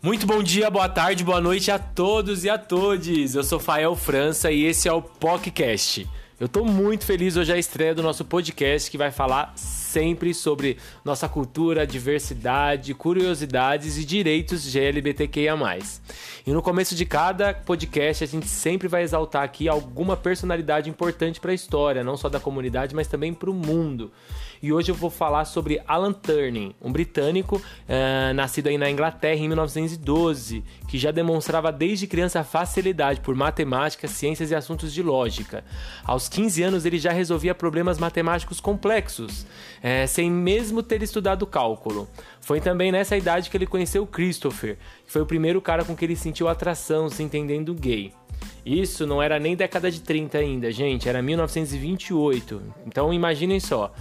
Muito bom dia, boa tarde, boa noite a todos e a todes. Eu sou Fael França e esse é o PocCast. Eu tô muito feliz hoje a estreia do nosso podcast que vai falar sempre sobre nossa cultura, diversidade, curiosidades e direitos GLBTQIA+. E no começo de cada podcast a gente sempre vai exaltar aqui alguma personalidade importante para a história, não só da comunidade, mas também para o mundo. E hoje eu vou falar sobre Alan Turing, um britânico uh, nascido aí na Inglaterra em 1912, que já demonstrava desde criança facilidade por matemática, ciências e assuntos de lógica. Aos 15 anos ele já resolvia problemas matemáticos complexos, é, sem mesmo ter estudado cálculo. Foi também nessa idade que ele conheceu Christopher, que foi o primeiro cara com que ele sentiu atração, se entendendo gay. Isso não era nem década de 30 ainda, gente, era 1928. Então imaginem só.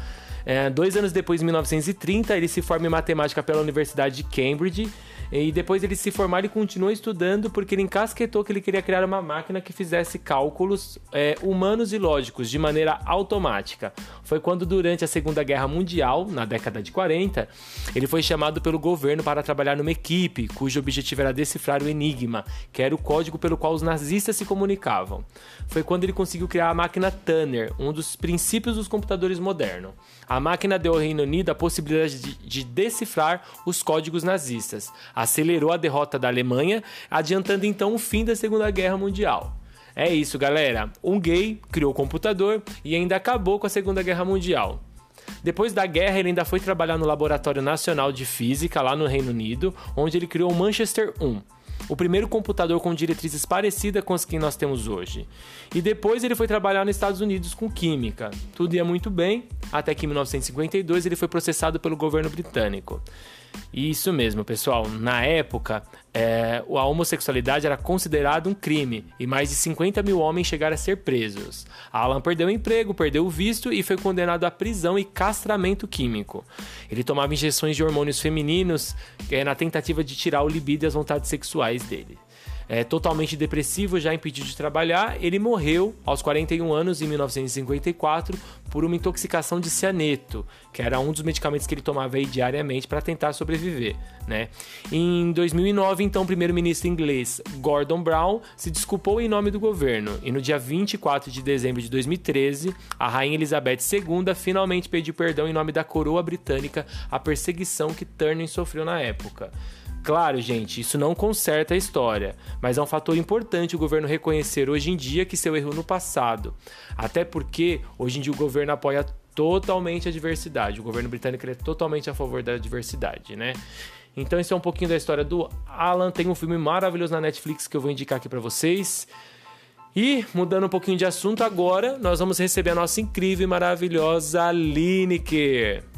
É, dois anos depois, em 1930, ele se forma em matemática pela Universidade de Cambridge e depois ele se formar, ele continuou estudando porque ele encasquetou que ele queria criar uma máquina que fizesse cálculos é, humanos e lógicos de maneira automática. Foi quando, durante a Segunda Guerra Mundial, na década de 40, ele foi chamado pelo governo para trabalhar numa equipe cujo objetivo era decifrar o Enigma, que era o código pelo qual os nazistas se comunicavam. Foi quando ele conseguiu criar a máquina Tanner, um dos princípios dos computadores modernos. A máquina deu ao Reino Unido a possibilidade de, de decifrar os códigos nazistas acelerou a derrota da Alemanha, adiantando então o fim da Segunda Guerra Mundial. É isso, galera. Um gay criou o computador e ainda acabou com a Segunda Guerra Mundial. Depois da guerra, ele ainda foi trabalhar no Laboratório Nacional de Física, lá no Reino Unido, onde ele criou o Manchester 1, o primeiro computador com diretrizes parecidas com as que nós temos hoje. E depois ele foi trabalhar nos Estados Unidos com química. Tudo ia muito bem, até que em 1952 ele foi processado pelo governo britânico. Isso mesmo, pessoal. Na época, é, a homossexualidade era considerada um crime e mais de 50 mil homens chegaram a ser presos. Alan perdeu o emprego, perdeu o visto e foi condenado à prisão e castramento químico. Ele tomava injeções de hormônios femininos é, na tentativa de tirar o libido e as vontades sexuais dele é, totalmente depressivo, já impedido de trabalhar, ele morreu aos 41 anos em 1954 por uma intoxicação de cianeto, que era um dos medicamentos que ele tomava diariamente para tentar sobreviver. Né? Em 2009, então, o primeiro-ministro inglês Gordon Brown se desculpou em nome do governo e no dia 24 de dezembro de 2013, a rainha Elizabeth II finalmente pediu perdão em nome da coroa britânica à perseguição que Turner sofreu na época. Claro, gente, isso não conserta a história, mas é um fator importante o governo reconhecer hoje em dia que seu erro no passado. Até porque hoje em dia o governo apoia totalmente a diversidade. O governo britânico é totalmente a favor da diversidade, né? Então, isso é um pouquinho da história do Alan. Tem um filme maravilhoso na Netflix que eu vou indicar aqui para vocês. E, mudando um pouquinho de assunto agora, nós vamos receber a nossa incrível e maravilhosa Lineker.